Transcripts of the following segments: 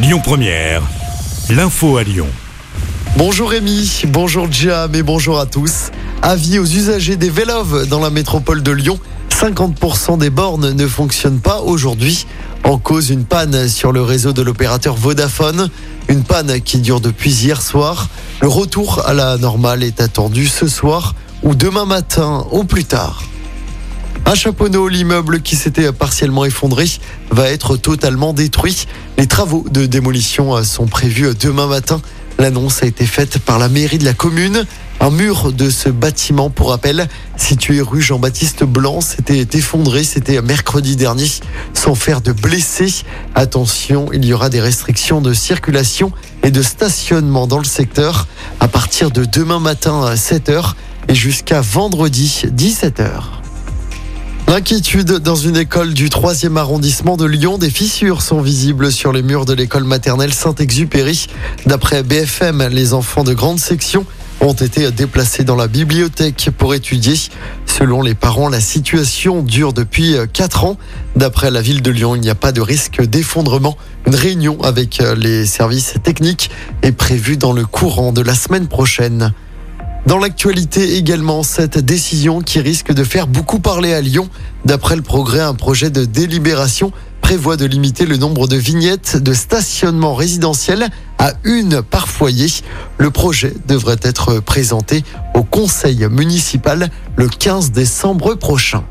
Lyon Première, l'info à Lyon. Bonjour Rémi, bonjour Jam et bonjour à tous. Avis aux usagers des Vélov dans la métropole de Lyon. 50% des bornes ne fonctionnent pas aujourd'hui. En cause, une panne sur le réseau de l'opérateur Vodafone. Une panne qui dure depuis hier soir. Le retour à la normale est attendu ce soir ou demain matin au plus tard. À Chaponneau, l'immeuble qui s'était partiellement effondré va être totalement détruit. Les travaux de démolition sont prévus demain matin. L'annonce a été faite par la mairie de la commune. Un mur de ce bâtiment, pour rappel, situé rue Jean-Baptiste Blanc, s'était effondré. C'était mercredi dernier, sans faire de blessés. Attention, il y aura des restrictions de circulation et de stationnement dans le secteur à partir de demain matin à 7h et jusqu'à vendredi 17h. L'inquiétude dans une école du 3e arrondissement de Lyon. Des fissures sont visibles sur les murs de l'école maternelle Saint-Exupéry. D'après BFM, les enfants de grande section ont été déplacés dans la bibliothèque pour étudier. Selon les parents, la situation dure depuis 4 ans. D'après la ville de Lyon, il n'y a pas de risque d'effondrement. Une réunion avec les services techniques est prévue dans le courant de la semaine prochaine. Dans l'actualité également, cette décision qui risque de faire beaucoup parler à Lyon. D'après le progrès, un projet de délibération prévoit de limiter le nombre de vignettes de stationnement résidentiel à une par foyer. Le projet devrait être présenté au conseil municipal le 15 décembre prochain.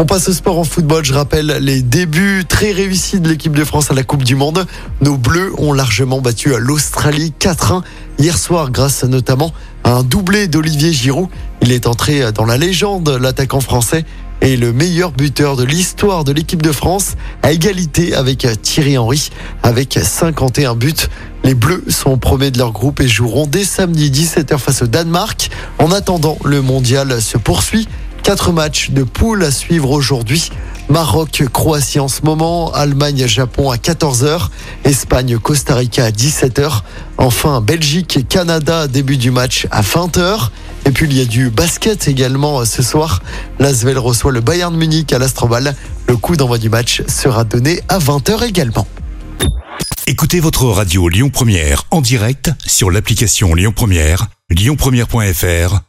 On passe au sport en football. Je rappelle les débuts très réussis de l'équipe de France à la Coupe du Monde. Nos Bleus ont largement battu l'Australie 4-1 hier soir grâce notamment à un doublé d'Olivier Giroud. Il est entré dans la légende, l'attaquant français est le meilleur buteur de l'histoire de l'équipe de France, à égalité avec Thierry Henry, avec 51 buts. Les Bleus sont premiers de leur groupe et joueront dès samedi 17h face au Danemark. En attendant, le mondial se poursuit. Quatre matchs de poule à suivre aujourd'hui. Maroc, Croatie en ce moment, Allemagne, Japon à 14h, Espagne, Costa Rica à 17h, enfin Belgique, Canada, début du match à 20h. Et puis il y a du basket également ce soir. L'Asvel reçoit le Bayern Munich à l'Astrobal. Le coup d'envoi du match sera donné à 20h également. Écoutez votre radio Lyon Première en direct sur l'application Lyon Première, lyonpremière.fr